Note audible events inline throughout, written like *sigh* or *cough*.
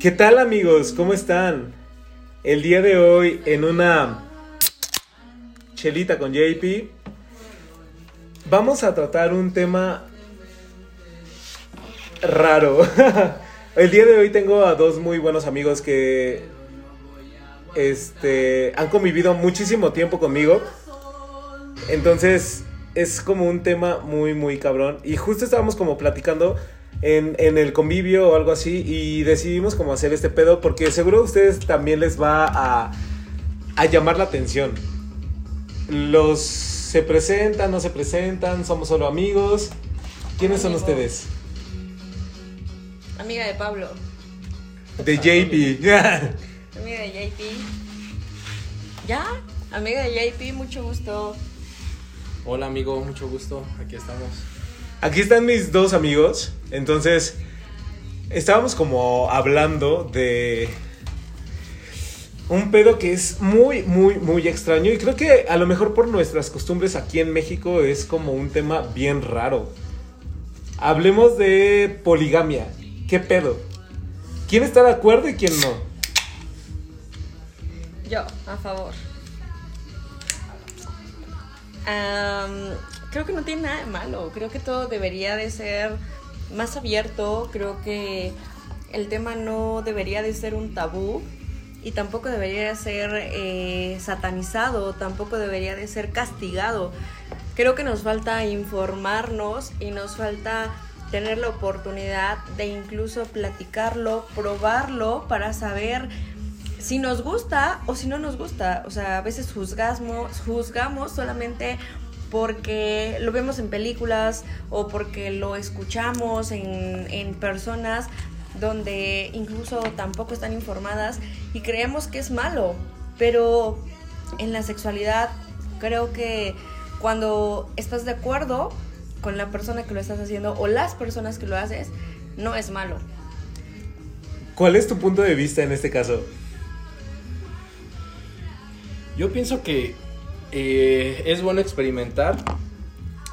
¿Qué tal amigos? ¿Cómo están? El día de hoy en una chelita con JP vamos a tratar un tema raro. *laughs* El día de hoy tengo a dos muy buenos amigos que este han convivido muchísimo tiempo conmigo. Entonces es como un tema muy muy cabrón y justo estábamos como platicando en, el convivio o algo así y decidimos como hacer este pedo porque seguro a ustedes también les va a, a llamar la atención. Los se presentan, no se presentan, somos solo amigos. ¿Quiénes son ustedes? Amiga de Pablo. De JP. *laughs* Amiga de JP. ¿Ya? Amiga de JP, mucho gusto. Hola amigo, mucho gusto. Aquí estamos. Aquí están mis dos amigos. Entonces, estábamos como hablando de un pedo que es muy, muy, muy extraño. Y creo que a lo mejor por nuestras costumbres aquí en México es como un tema bien raro. Hablemos de poligamia. ¿Qué pedo? ¿Quién está de acuerdo y quién no? Yo, a favor. Creo que no tiene nada de malo. Creo que todo debería de ser más abierto. Creo que el tema no debería de ser un tabú y tampoco debería de ser eh, satanizado, tampoco debería de ser castigado. Creo que nos falta informarnos y nos falta tener la oportunidad de incluso platicarlo, probarlo para saber si nos gusta o si no nos gusta. O sea, a veces juzgamos, juzgamos solamente porque lo vemos en películas o porque lo escuchamos en, en personas donde incluso tampoco están informadas y creemos que es malo. Pero en la sexualidad creo que cuando estás de acuerdo con la persona que lo estás haciendo o las personas que lo haces, no es malo. ¿Cuál es tu punto de vista en este caso? Yo pienso que eh, es bueno experimentar,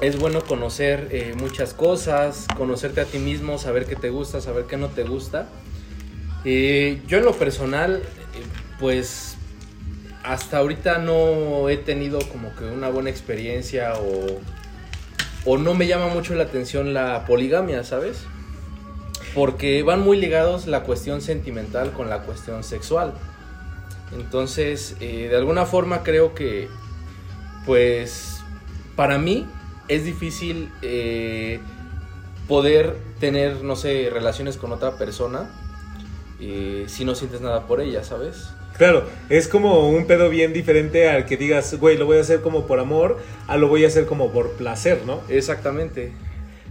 es bueno conocer eh, muchas cosas, conocerte a ti mismo, saber qué te gusta, saber qué no te gusta. Eh, yo en lo personal, pues hasta ahorita no he tenido como que una buena experiencia o, o no me llama mucho la atención la poligamia, ¿sabes? Porque van muy ligados la cuestión sentimental con la cuestión sexual. Entonces, de alguna forma creo que, pues, para mí es difícil eh, poder tener, no sé, relaciones con otra persona eh, si no sientes nada por ella, ¿sabes? Claro, es como un pedo bien diferente al que digas, güey, lo voy a hacer como por amor, a lo voy a hacer como por placer, ¿no? Exactamente.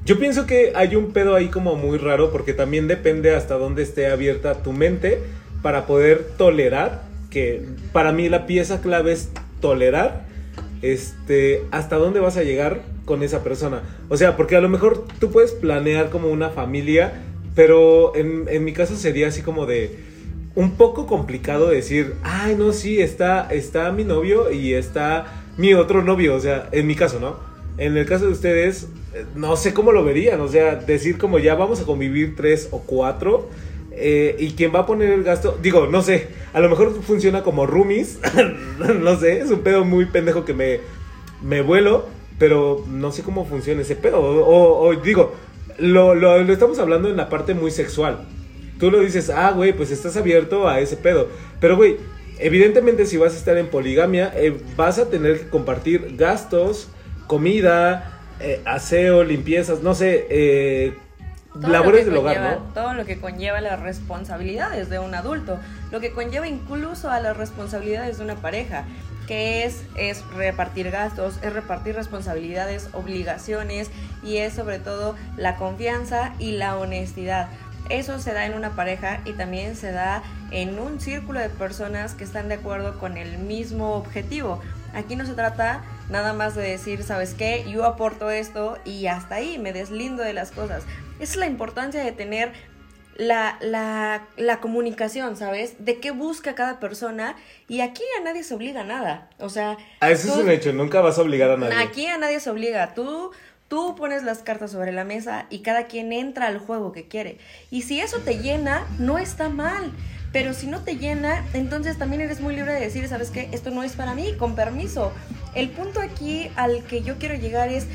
Yo pienso que hay un pedo ahí como muy raro porque también depende hasta dónde esté abierta tu mente para poder tolerar que para mí la pieza clave es tolerar este, hasta dónde vas a llegar con esa persona. O sea, porque a lo mejor tú puedes planear como una familia, pero en, en mi caso sería así como de un poco complicado decir, ay, no, sí, está, está mi novio y está mi otro novio, o sea, en mi caso, ¿no? En el caso de ustedes, eh, no sé cómo lo verían, o sea, decir como ya vamos a convivir tres o cuatro, eh, y quién va a poner el gasto, digo, no sé, a lo mejor funciona como roomies, *laughs* no sé, es un pedo muy pendejo que me, me vuelo, pero no sé cómo funciona ese pedo. O, digo, lo, lo, estamos hablando en la parte muy sexual. Tú lo dices, ah, güey, pues estás abierto a ese pedo. Pero, güey, evidentemente si vas a estar en poligamia, eh, vas a tener que compartir gastos, comida, eh, aseo, limpiezas, no sé, eh, labores del hogar, ¿no? Todo lo que conlleva las responsabilidades de un adulto, lo que conlleva incluso a las responsabilidades de una pareja, que es, es repartir gastos, es repartir responsabilidades, obligaciones y es sobre todo la confianza y la honestidad. Eso se da en una pareja y también se da en un círculo de personas que están de acuerdo con el mismo objetivo. Aquí no se trata nada más de decir, ¿sabes qué? Yo aporto esto y hasta ahí me deslindo de las cosas. Esa es la importancia de tener la, la, comunicación, ¿sabes? De qué busca cada persona y aquí a nadie se obliga a nada. O sea... A eso es un hecho, nunca vas a obligar a nadie. Aquí a nadie se obliga. Tú Tú pones las cartas sobre la mesa y cada quien entra al juego que quiere. Y si eso te llena, no está mal. Pero si no te llena, entonces también eres muy libre de decir, ¿sabes qué? Esto no es para mí, con permiso. El punto aquí al que yo quiero llegar es,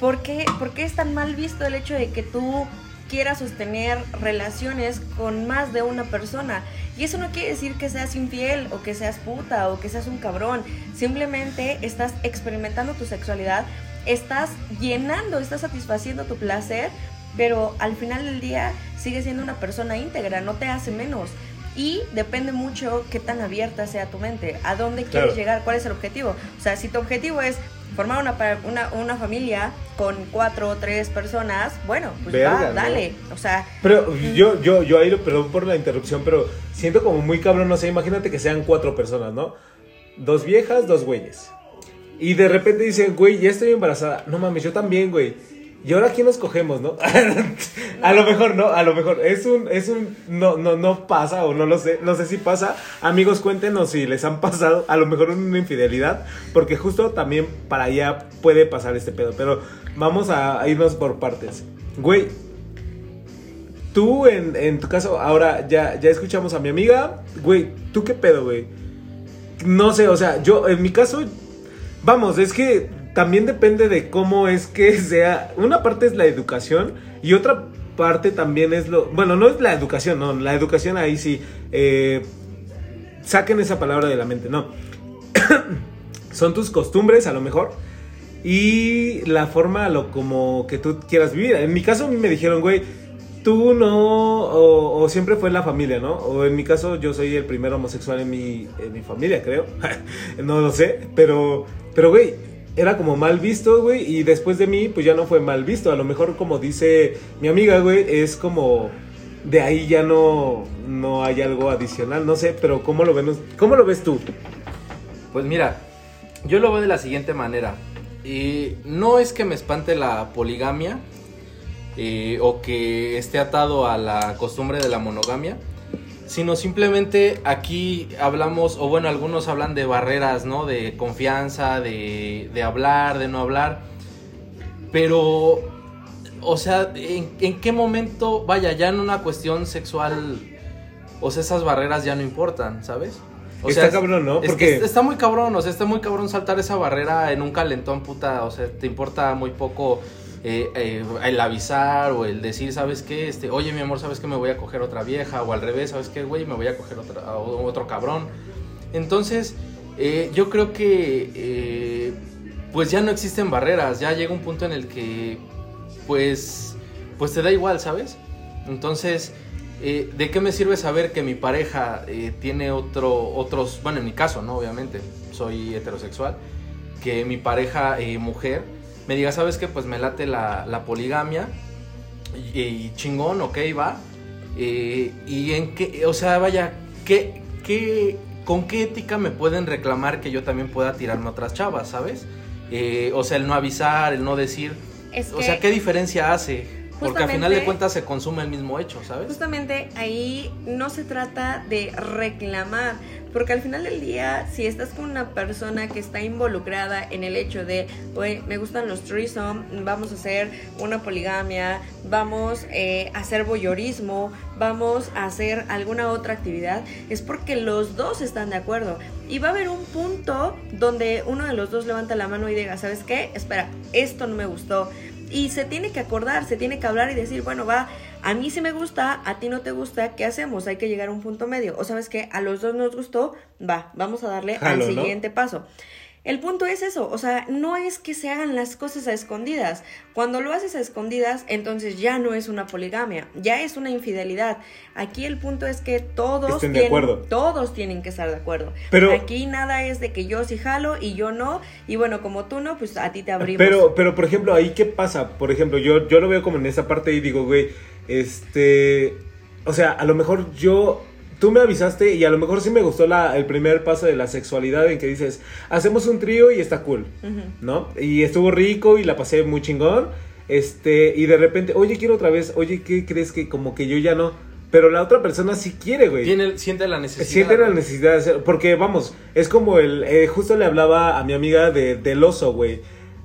¿por qué, ¿por qué es tan mal visto el hecho de que tú quieras sostener relaciones con más de una persona? Y eso no quiere decir que seas infiel o que seas puta o que seas un cabrón. Simplemente estás experimentando tu sexualidad estás llenando, estás satisfaciendo tu placer, pero al final del día sigues siendo una persona íntegra, no te hace menos. Y depende mucho qué tan abierta sea tu mente, a dónde quieres llegar, cuál es el objetivo. O sea, si tu objetivo es formar una, una, una familia con cuatro o tres personas, bueno, pues va, dale. O sea. Pero yo, yo, yo ahí, perdón por la interrupción, pero siento como muy cabrón, no sé, imagínate que sean cuatro personas, ¿no? Dos viejas, dos güeyes. Y de repente dicen, güey, ya estoy embarazada. No mames, yo también, güey. ¿Y ahora quién nos cogemos, no? *laughs* a lo mejor no, a lo mejor es un, es un, no, no, no pasa o no lo sé, no sé si pasa. Amigos, cuéntenos si les han pasado, a lo mejor una infidelidad, porque justo también para allá puede pasar este pedo. Pero vamos a, irnos por partes. Güey, tú en, en tu caso, ahora ya, ya escuchamos a mi amiga, güey, ¿tú qué pedo, güey? No sé, o sea, yo, en mi caso, Vamos, es que también depende de cómo es que *laughs* sea. Una parte es la educación y otra parte también es lo. Bueno, no es la educación, no. La educación ahí sí. Eh, saquen esa palabra de la mente, no. *coughs* Son tus costumbres, a lo mejor. Y la forma, lo como que tú quieras vivir. En mi caso, a mí me dijeron, güey, tú no. O, siempre fue la familia, ¿no? O en mi caso, yo soy el primer homosexual en mi, en mi familia, creo. *laughs* no lo sé, pero pero, güey, era como mal visto, güey, y después de mí, pues ya no fue mal visto. A lo mejor, como dice mi amiga, güey, es como de ahí ya no, no hay algo adicional, no sé, pero ¿cómo lo, ves, ¿cómo lo ves tú? Pues mira, yo lo veo de la siguiente manera. Y no es que me espante la poligamia eh, o que esté atado a la costumbre de la monogamia, sino simplemente aquí hablamos, o bueno, algunos hablan de barreras, ¿no? De confianza, de, de hablar, de no hablar, pero, o sea, ¿en, qué momento, vaya, ya en una cuestión sexual, o sea, esas barreras ya no importan, ¿sabes? O está cabrón, ¿no? Porque... está muy cabrón, o sea, está muy cabrón saltar esa barrera en un calentón, puta, o sea, te importa muy poco eh, eh, el avisar o el decir, ¿sabes qué? Este, oye, mi amor, ¿sabes que me voy a coger otra vieja? O al revés, ¿sabes qué, güey? Me voy a coger otro cabrón. Entonces, eh, yo creo que pues ya no existen barreras, ya llega un punto en el que pues, pues te da igual, ¿sabes? Entonces, ¿de qué me sirve saber que mi pareja tiene otro, otros, bueno, en mi caso, ¿no? Obviamente, soy heterosexual, que mi pareja mujer me diga, ¿sabes qué? Pues me late la, poligamia y, chingón, ok, va. Eh, y en qué, o sea, vaya, ¿qué, qué, ¿con qué ética me pueden reclamar que yo también pueda tirarme a otras chavas, ¿sabes? Eh, o sea, el no avisar, el no decir. o sea, ¿qué diferencia hace? Porque al final de cuentas se consume el mismo hecho, ¿sabes? Justamente ahí no se trata de reclamar, porque al final del día, si estás con una persona que está involucrada en el hecho de, oye, me gustan los threesome, vamos a hacer una poligamia, vamos eh, a hacer voyeurismo, vamos a hacer alguna otra actividad, es porque los dos están de acuerdo. Y va a haber un punto donde uno de los dos levanta la mano y diga, ¿sabes qué? Espera, esto no me gustó y se tiene que acordar, se tiene que hablar y decir, bueno, va, a mí sí me gusta, a ti no te gusta, ¿qué hacemos? Hay que llegar a un punto medio. O sabes que a los dos nos gustó, va, vamos a darle al siguiente paso. El punto es eso, o sea, no es que se hagan las cosas a escondidas. Cuando lo haces a escondidas, entonces ya no es una poligamia, ya es una infidelidad. Aquí el punto es que todos, tienen, todos tienen que estar de acuerdo. Pero aquí nada es de que yo sí jalo y yo no, y bueno, como tú no, pues a ti te abrimos. Pero, pero por ejemplo, ahí qué pasa? Por ejemplo, yo, yo lo veo como en esa parte y digo, güey, este, o sea, a lo mejor yo tú me avisaste y a lo mejor sí me gustó la, el primer paso de la sexualidad en que dices, hacemos un trío y está cool, ¿no? Y estuvo rico y la pasé muy chingón. Este, y de repente, oye, quiero otra vez, oye, ¿qué crees que como que yo ya no? Pero la otra persona sí quiere, güey. Tiene, siente la necesidad. Siente la necesidad de hacer. Porque, vamos, es como el. Eh, justo le hablaba a mi amiga de, del oso, güey.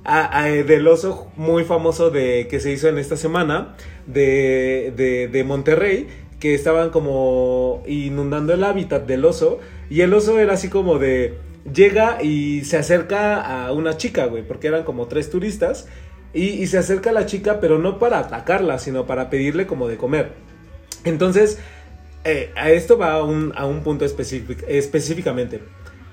a- a- del oso muy famoso de que se hizo en esta semana de, de, de Monterrey, que estaban como inundando el hábitat del oso, y el oso era así como de, llega y se acerca a una chica, güey, porque eran como tres turistas, y, se acerca a la chica, pero no para atacarla, sino para pedirle como de comer. Entonces, eh, a esto va a un, a un punto específic- específicamente.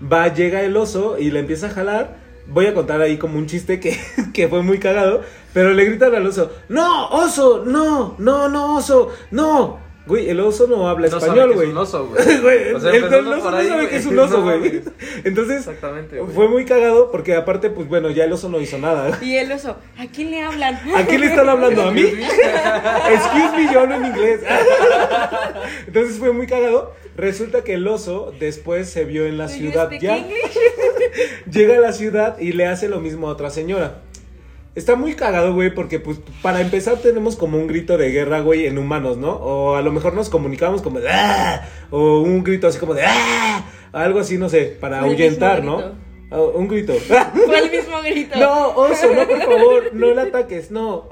Va, llega el oso y le empieza a jalar. Voy a contar ahí como un chiste que, *laughs* que fue muy cagado. Pero le gritan al oso: ¡No, oso! ¡No! ¡No, no, oso! ¡No! Güey, el oso no habla No sabe español, que es güey. un oso, güey. *laughs* Güey, O sea, el, oso no sabe güey. que es un *laughs* oso, güey. güey. Entonces, Exactamente, güey. fue muy cagado porque aparte, pues bueno, ya el oso no hizo nada. Y el oso, ¿a quién le hablan? *laughs* ¿A quién le están hablando? ¿A mí? Excuse me, yo hablo en inglés. Entonces fue muy cagado. Resulta que el oso después se vio en la ciudad speak ya. English? Llega a la ciudad y le hace lo mismo a otra señora. Está muy cagado, güey, porque pues para empezar tenemos como un grito de guerra, güey, en humanos, ¿no? O a lo mejor nos comunicamos como de ¡Ah! O un grito así como de ¡Ah! Algo así, no sé, para el ahuyentar, ¿no? Ah, un grito. *laughs* Fue el *laughs* mismo grito. No, oso, no, por favor, no le *laughs* ataques, no.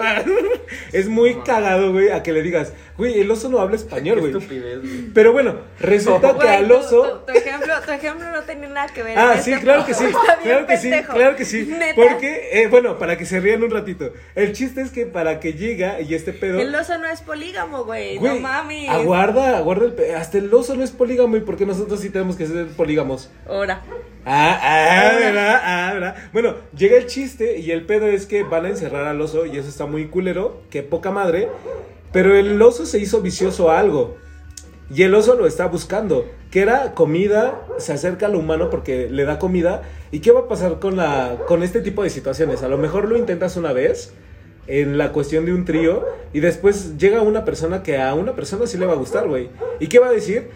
Es muy cagado, güey, a que le digas, güey, el oso no habla español, Qué güey. estupidez, güey. Pero bueno, resulta que Güey, al oso... Tu, tu ejemplo, tu ejemplo no tenía nada que ver. Ah, sí, este claro que sí, podcast. Está bien claro que sí, claro que sí. Neta. Porque, eh, bueno, para que se rían un ratito. El chiste es que para que llega y este pedo... El oso no es polígamo, güey. Güey, No mames. Aguarda, aguarda el pe- Hasta el oso no es polígamo y porque nosotros sí tenemos que ser polígamos. Ahora. Ah, ah, ¿verdad? Ah, ¿verdad? Bueno, llega el chiste y el pedo es que van a encerrar al oso y eso está muy culero, que poca madre. Pero el oso se hizo vicioso a algo. Y el oso lo está buscando. Que era comida, se acerca al humano porque le da comida. ¿Y qué va a pasar con, la, con este tipo de situaciones? A lo mejor lo intentas una vez en la cuestión de un trío y después llega una persona que a una persona sí le va a gustar, güey. ¿Y qué va a decir?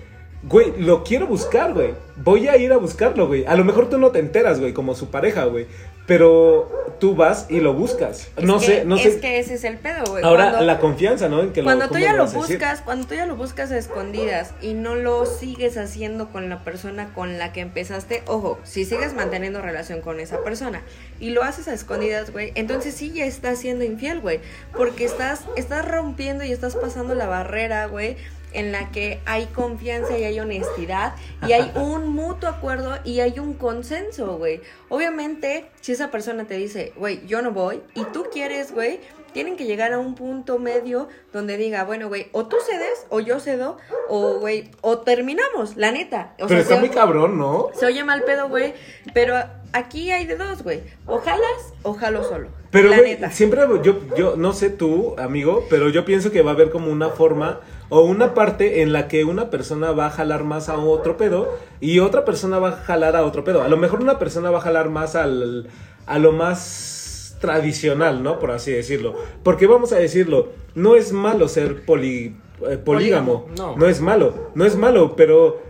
Güey, lo quiero buscar, güey. Voy a ir a buscarlo, güey. A lo mejor tú no te enteras, güey, como su pareja, güey. Pero tú vas y lo buscas. Es no que- sé, no es sé. que ese es el pedo, güey. Ahora, Cuando- la confianza, ¿no? En que Cuando tú ¿cómo ya lo buscas, cuando tú ya lo buscas a escondidas y no lo sigues haciendo con la persona con la que empezaste, ojo, si sigues manteniendo relación con esa persona y lo haces a escondidas, güey, entonces sí ya estás siendo infiel, güey, porque estás estás rompiendo y estás pasando la barrera, güey, en la que hay confianza y hay honestidad y hay *laughs* un mutuo acuerdo y hay un consenso, güey. Obviamente, si esa persona te dice, güey, yo no voy y tú quieres, güey, tienen que llegar a un punto medio donde diga, bueno, güey, o tú cedes o yo cedo o, güey, o terminamos, la neta. O Pero está se- muy cabrón, ¿no? Se oye mal pedo, güey, pero aquí hay de dos, güey. O jalas o jalo solo. Pero, la güey, neta. siempre yo, yo, no sé tú, amigo, pero yo pienso que va a haber como una forma o una parte en la que una persona va a jalar más a otro pedo y otra persona va a jalar a otro pedo. A lo mejor una persona va a jalar más al, a lo más tradicional, ¿no? Por así decirlo. Porque vamos a decirlo, no es malo ser poli- eh, polígamo. No. no es malo, no es malo, pero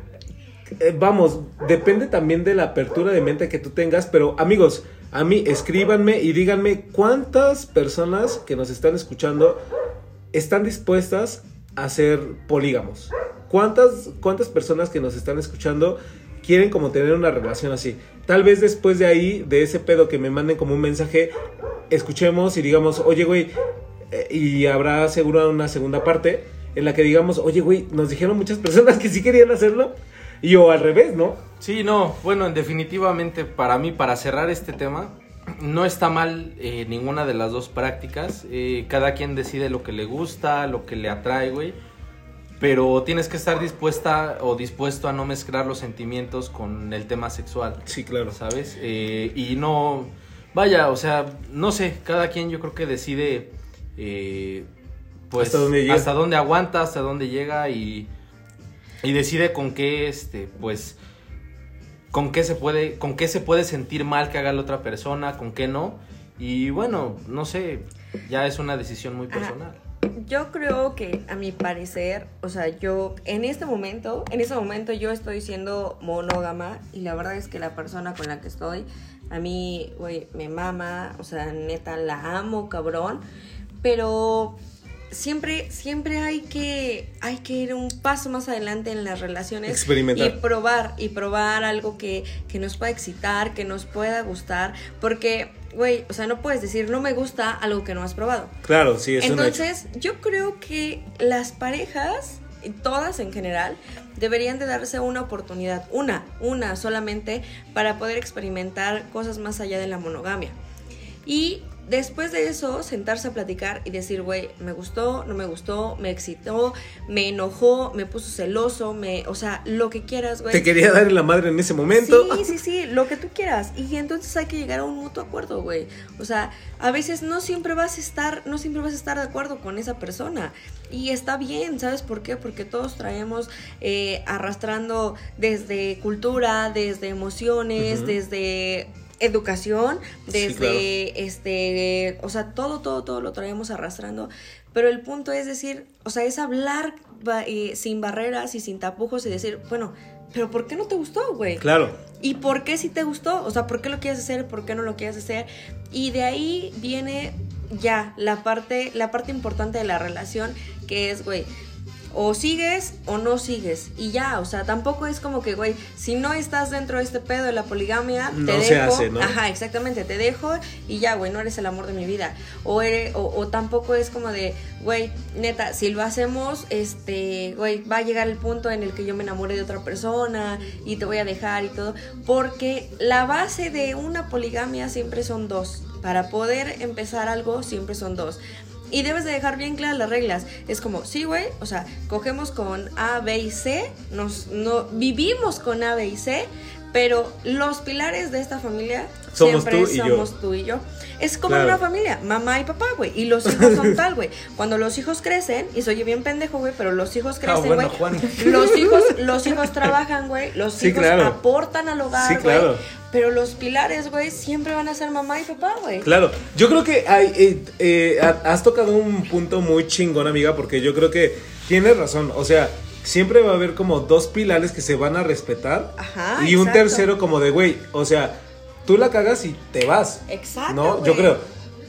eh, vamos, depende también de la apertura de mente que tú tengas, pero amigos, a mí escríbanme y díganme cuántas personas que nos están escuchando están dispuestas a ser polígamos. ¿Cuántas, cuántas personas que nos están escuchando quieren como tener una relación así? Tal vez después de ahí, de ese pedo que me manden como un mensaje, escuchemos y digamos, oye, güey, eh, y habrá seguro una segunda parte en la que digamos, oye, güey, nos dijeron muchas personas que sí querían hacerlo. Y o al revés, ¿no? Sí, no, bueno, definitivamente para mí, para cerrar este tema, no está mal eh, ninguna de las dos prácticas. Eh, cada quien decide lo que le gusta, lo que le atrae, güey. Pero tienes que estar dispuesta o dispuesto a no mezclar los sentimientos con el tema sexual. Sí, claro. ¿Sabes? Eh, y no. Vaya, o sea, no sé, cada quien yo creo que decide. eh, pues Hasta dónde llega. hasta dónde aguanta, hasta dónde llega y. Y decide con qué, este, pues. Con qué se puede. Con qué se puede sentir mal que haga la otra persona, con qué no. Y bueno, no sé. Ya es una decisión muy personal. Yo creo que a mi parecer, o sea, yo en este momento, en este momento yo estoy siendo monógama y la verdad es que la persona con la que estoy, a mí, güey, me mama, o sea, neta, la amo, cabrón, pero siempre, siempre hay que, hay que ir un paso más adelante en las relaciones. Experimentar. Y probar, y probar algo que, que nos pueda excitar, que nos pueda gustar, porque güey, o sea, no puedes decir no me gusta algo que no has probado. Claro, sí, es. Entonces, yo creo que las parejas, todas en general, deberían de darse una oportunidad, una, una solamente, para poder experimentar cosas más allá de la monogamia. Y después de eso, sentarse a platicar y decir, güey, me gustó, no me gustó, me excitó, me enojó, me puso celoso, me, o sea, lo que quieras, güey. Te quería dar la madre en ese momento. Sí, sí, sí, lo que tú quieras. Y entonces hay que llegar a un mutuo acuerdo, güey. O sea, a veces no siempre vas a estar, no siempre vas a estar de acuerdo con esa persona. Y está bien, ¿sabes por qué? Porque todos traemos eh, arrastrando desde cultura, desde emociones, desde educación, Sí, desde claro. este, o sea, todo, todo, todo lo traemos arrastrando. Pero el punto es decir, o sea, es hablar eh, sin barreras y sin tapujos y decir, bueno, pero ¿por qué no te gustó, güey? Claro. ¿Y por qué si te gustó? O sea, ¿por qué lo quieres hacer? ¿Por qué no lo quieres hacer? Y de ahí viene ya la parte, la parte importante de la relación, que es, güey, o sigues o no sigues. Y ya, o sea, tampoco es como que, güey, si no estás dentro de este pedo de la poligamia, te No dejo. se hace, ¿no? Ajá, exactamente, te dejo y ya, güey, no eres el amor de mi vida. O, eres- o, o tampoco es como de, güey, neta, si lo hacemos, este, güey, va a llegar el punto en el que yo me enamore de otra persona y te voy a dejar y todo. Porque la base de una poligamia siempre son dos. Para poder empezar algo, siempre son dos. Y debes de dejar bien claras las reglas. Es como, sí, güey, o sea, cogemos con A, B y C, nos, no, vivimos con A, B y C, pero los pilares de esta familia Somos siempre tú y yo. somos tú y yo. Es como Claro. una familia, mamá y papá, güey, y los hijos son *laughs* tal, güey. Cuando los hijos crecen, y soy bien pendejo, güey, pero los hijos Ah, crecen, bueno, güey. Juan. Los hijos, *laughs* los hijos trabajan, güey, los Sí, hijos claro. aportan al hogar, Sí, güey. claro. Pero los pilares, güey, siempre van a ser mamá y papá, güey. Claro, yo creo que hay, eh, eh, ha- has tocado un punto muy chingón, amiga, porque yo creo que tienes razón. O sea, siempre va a haber como dos pilares que se van a respetar Ajá, y un exacto. tercero como de, güey, o sea, tú la cagas y te vas. Exacto, ¿No? Yo creo.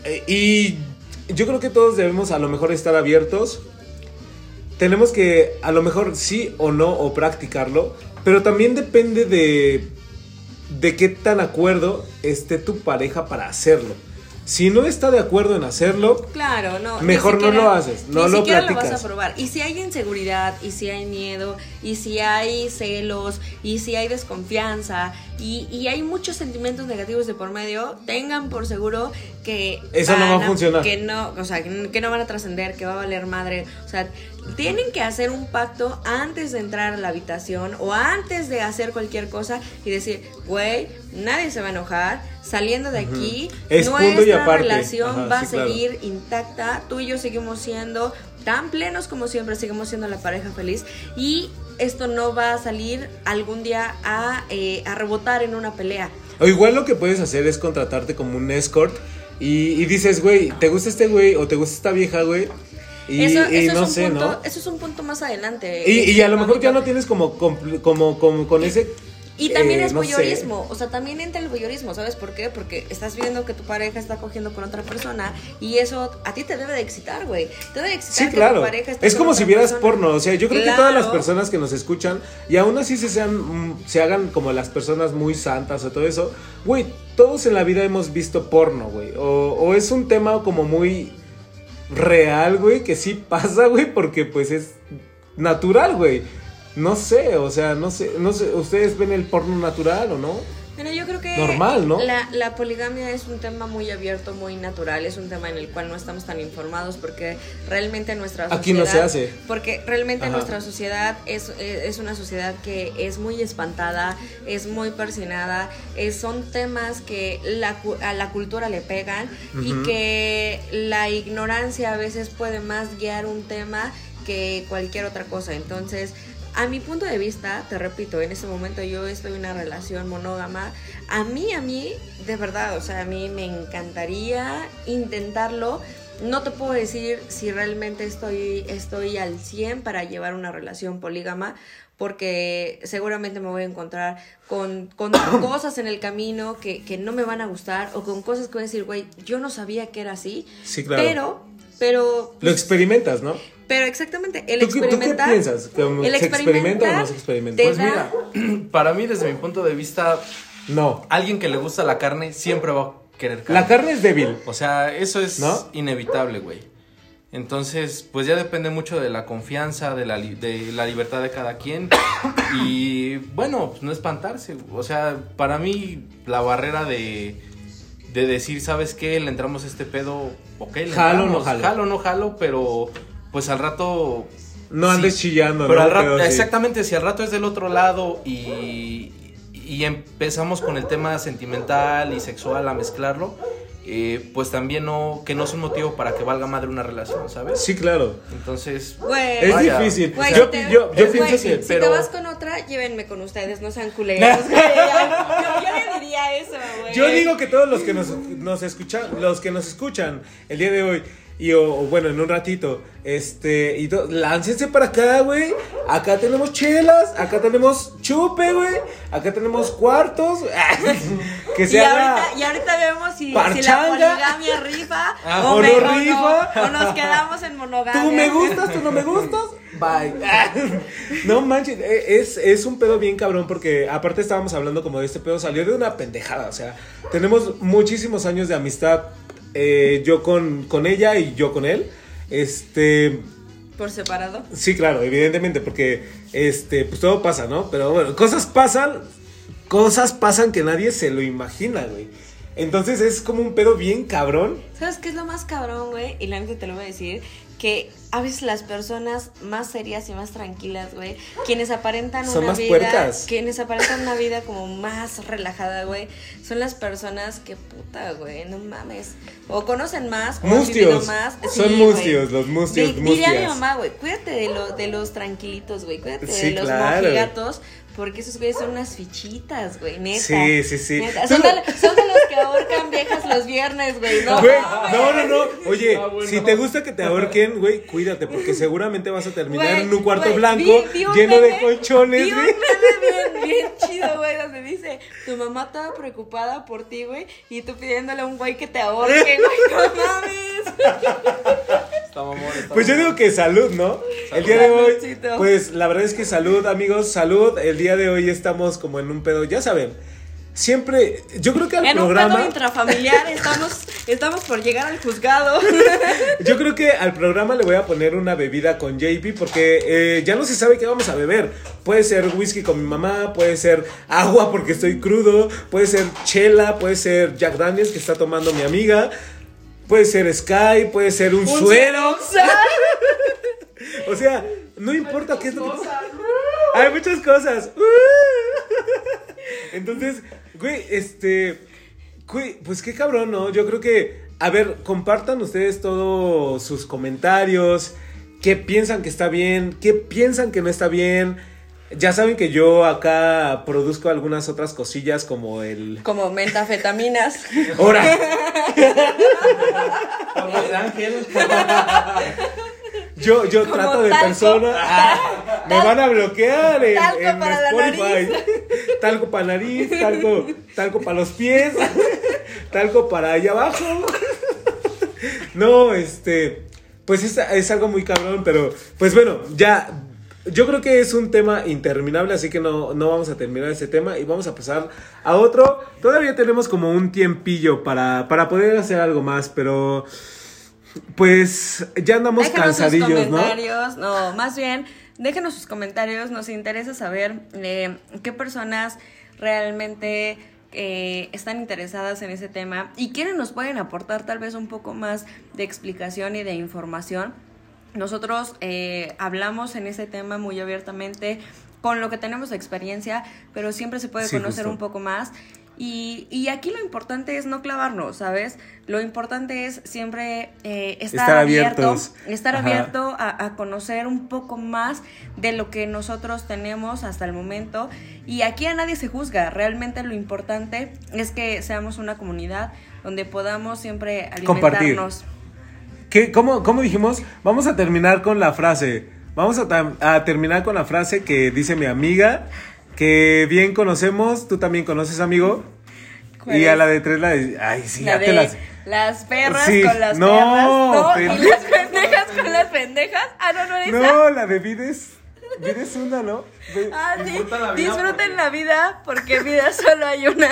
Eh, y yo creo que todos debemos a lo mejor estar abiertos. Tenemos que a lo mejor sí o no o practicarlo, pero también depende de de qué tan acuerdo esté tu pareja para hacerlo. Si no está de acuerdo en hacerlo, Claro, no. Mejor no lo haces, no ni lo siquiera lo platicas. vas a probar. Y si hay inseguridad, y si hay miedo, y si hay celos, y si hay desconfianza, y, y hay muchos sentimientos negativos de por medio, tengan por seguro que Eso no va a funcionar. Que no, o sea, que no van a trascender, que va a valer madre. O sea, tienen que hacer un pacto antes de entrar a la habitación o antes de hacer cualquier cosa y decir, güey, nadie se va a enojar. Saliendo de aquí, Es nuestra relación Ajá, va a claro. seguir intacta. Tú y yo seguimos siendo tan plenos como siempre, seguimos siendo la pareja feliz. Y esto no va a salir algún día a, eh, a rebotar en una pelea. o igual lo que puedes hacer es contratarte como un escort y, y dices, güey, ¿te gusta este güey o te gusta esta vieja, güey? Y, eso, y eso no es un sé, punto, ¿no? Eso es un punto más adelante. Y, y a lo mejor ya no tienes como, compl- como, como con ese... Y también eh, es no sé. voyeurismo, o sea, también entra el voyeurismo, ¿sabes por qué? Porque estás viendo que tu pareja está cogiendo con otra persona y eso a ti te debe de excitar, güey. Te debe de excitar Sí, que claro. tu pareja esté Es con como si otra vieras persona. porno. O sea, yo creo que todas las personas que nos escuchan y aún así se sean, mm, se hagan como las personas muy santas o todo eso, güey, todos en la vida hemos visto porno, güey. O, o es un tema como muy real, güey, que sí pasa, güey, porque pues es natural, güey. No sé, o sea, no sé, no sé, ¿ustedes ven el porno natural o no? Bueno, yo creo que Normal, ¿no? La, la poligamia es un tema muy abierto, muy natural, es un tema en el cual no estamos tan informados porque realmente nuestra sociedad... Aquí no se hace. Porque realmente Ajá. nuestra sociedad es, es es una sociedad que es muy espantada, es muy persinada, es- son temas que la, a la cultura le pegan y que la ignorancia a veces puede más guiar un tema que cualquier otra cosa. Entonces, a mi punto de vista, te repito, en este momento yo estoy en una relación monógama. A mí, a mí, de verdad, o sea, a mí me encantaría intentarlo. No te puedo decir si realmente estoy, estoy al 100 para llevar una relación polígama, porque seguramente me voy a encontrar con, con *coughs* cosas en el camino que, que no me van a gustar o con cosas que voy a decir, güey, yo no sabía que era así. Sí, claro. Pero, pero... Lo experimentas, ¿no? Pero exactamente, el ¿Tú qué- tú qué experimentar... piensas? ¿Que el se experimenta o no experimentar se experimenta? Pues da- Mira, *clears throat* para mí desde mi punto de vista, No. alguien que le gusta la carne siempre va a querer carne. La carne es débil. O sea, eso es ¿No? inevitable, güey. Entonces, pues ya depende mucho de la confianza, de la, li- de la libertad de cada quien. *coughs* Y bueno, pues no espantarse. O sea, para mí la barrera de, de decir, ¿sabes qué? Le entramos a este pedo, ok, le Jalo, entramos, no jalo. jalo, no jalo, pero pues al rato... No sí. andes chillando, Pero ¿no? al rato, Pero sí. exactamente, si al rato es del otro lado y, y empezamos con el tema sentimental y sexual a mezclarlo, eh, pues también no, que no es un motivo para que valga madre una relación, ¿sabes? Sí, claro. Entonces, Güey. Es Vaya. difícil. Güey, yo, si te- yo, yo es pienso que... Si pero- te vas con otra, llévenme con ustedes, no sean culeros. *laughs* yo, eso, güey. Digo que todos los que nos, nos escuchan, los que nos escuchan el día de hoy, y o, o bueno, en un ratito, este, y to- láncense para acá, güey. Acá tenemos chelas, acá tenemos chupe, güey. Acá tenemos cuartos. *laughs* que Y se haga. ahorita, y ahorita vemos si, si la poligamia rifa Ah, o, o me- no o no, rifa. o nos quedamos en monogamia. Tú me gustas, tú no me gustas. Bye. *laughs* No manches, eh, es, es un pedo bien cabrón porque aparte estábamos hablando como de este pedo salió de una pendejada, o sea, tenemos muchísimos años de amistad, eh, yo con, con ella y yo con él. Este, Por separado. sí, claro, evidentemente, porque este, pues todo pasa, ¿no? Pero bueno, cosas pasan, cosas pasan que nadie se lo imagina, güey. Entonces es como un pedo bien cabrón. ¿Sabes qué es lo más cabrón, güey? Y la neta te lo voy a decir. Que a veces las personas más serias y más tranquilas, güey, quienes aparentan Son una más vida, quienes aparentan una vida como más relajada, güey, son las personas que puta, güey, no mames, o conocen más, o Mustios. más, Son Sí, mustios, los mustios, Di- Diría mi mustias. mamá, güey, cuídate de, lo, de los tranquilitos, güey, cuídate Sí, de los claro. mojigatos, porque esos güeyes son unas fichitas, güey, neta. Sí, sí, sí. Neta. Son, de, son de los que *laughs* los viernes, güey, no Güey, no, no, no. Oye, Ah, bueno. si te gusta que te ahorquen, güey, cuídate, porque seguramente vas a terminar Güey, en un cuarto güey, blanco vi- vi un lleno de colchones, Vi un güey. meme bien, bien chido, güey, donde dice, tu mamá estaba preocupada por ti, güey, y tú pidiéndole a un güey que te ahorque, *laughs* güey, no mames. está mamón, está Pues yo digo que salud, ¿no? El día de hoy, pues la verdad es que salud, amigos, salud. El día de hoy estamos como en un pedo, ya saben. Siempre, yo creo que al En un programa. pedo intrafamiliar *laughs* estamos, estamos por llegar al juzgado. *laughs* Yo creo que al programa le voy a poner una bebida con JP porque eh, ya no se sabe qué vamos a beber. Puede ser whisky con mi mamá, puede ser agua porque estoy crudo, puede ser chela, puede ser Jack Daniels que está tomando mi amiga, puede ser Sky, puede ser un, suero. *laughs* O sea, no importa qué es lo que... Hay muchas cosas. Entonces, güey, este... Güey, pues qué cabrón, ¿no? Yo creo que... A ver, compartan ustedes todos sus comentarios. ¿Qué piensan que está bien? ¿Qué piensan que no está bien? Ya saben que yo acá produzco algunas otras cosillas como el... Como mentafetaminas. ¡Hora! Vamos, Ángel. Yo, yo Como trato de talco. persona. *laughs* Ah, me van a bloquear en, Talco en para la Spotify. *laughs* Talco para nariz, talco, talco para los pies, *laughs* talco para allá abajo. No, este. Pues es, es algo muy cabrón, pero. Pues bueno, ya. Yo creo que es un tema interminable, así que no, no vamos a terminar ese tema y vamos a pasar a otro. Todavía tenemos como un tiempillo para, para poder hacer algo más, pero. Pues ya andamos Déjenos sus cansadillos, ¿no? comentarios, ¿no? más bien, déjenos sus comentarios, nos interesa saber eh, qué personas realmente eh, están interesadas en ese tema y quiénes nos pueden aportar tal vez un poco más de explicación y de información. Nosotros eh, hablamos en ese tema muy abiertamente con lo que tenemos de experiencia, pero siempre se puede Sí, conocer justo. un poco más. Y, y aquí lo importante es no clavarnos, ¿sabes? Lo importante es siempre eh, estar, Estar abierto, estar Ajá. abierto a, a conocer un poco más de lo que nosotros tenemos hasta el momento. Y aquí a nadie se juzga, realmente lo importante es que seamos una comunidad donde podamos siempre Compartir. alimentarnos. ¿Qué, cómo, cómo dijimos? Vamos a terminar con la frase. Vamos a terminar con la frase que dice mi amiga, que bien conocemos, tú también conoces, amigo. ¿Cuál Y a la de tres la de... Ay, sí, La ya de te las... las perras Sí, con las no, perras. No, y las *laughs* pendejas con las pendejas. Ah, no, no era esa. No, la de Vides. Vida es una, ¿no? Ve- Ah, sí. Disfruta la vida Disfruten porque- la vida porque vida solo hay una.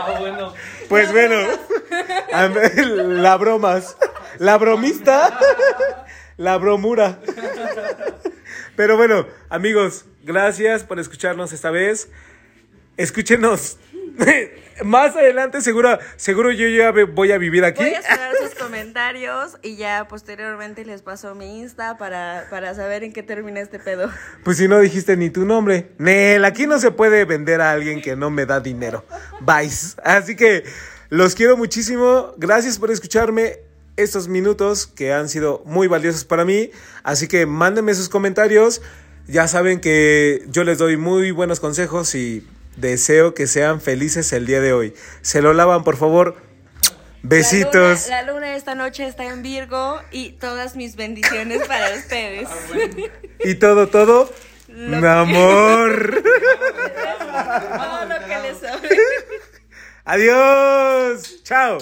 Ah, bueno. Pues bueno, la bromas, la bromista, la bromura. Pero bueno, amigos, gracias por escucharnos esta vez. Escúchenos. *laughs* Más adelante seguro, seguro yo ya voy a vivir aquí. Voy a esperar *laughs* sus comentarios y ya posteriormente les paso mi Insta para, para saber en qué termina este pedo. Pues si no dijiste ni tu nombre. Nel, aquí no se puede vender a alguien que no me da dinero. Vice. Así que los quiero muchísimo. Gracias por escucharme estos minutos que han sido muy valiosos para mí. Así que mándenme sus comentarios. Ya saben que yo les doy muy buenos consejos y deseo que sean felices el día de hoy. Se lo lavan, por favor. Besitos. La luna, la luna esta noche está en Virgo y todas mis bendiciones para *laughs* ustedes. Y todo, todo. Lo- Mi amor. *laughs* Todo lo que les *laughs* sobre. Adiós. Chao.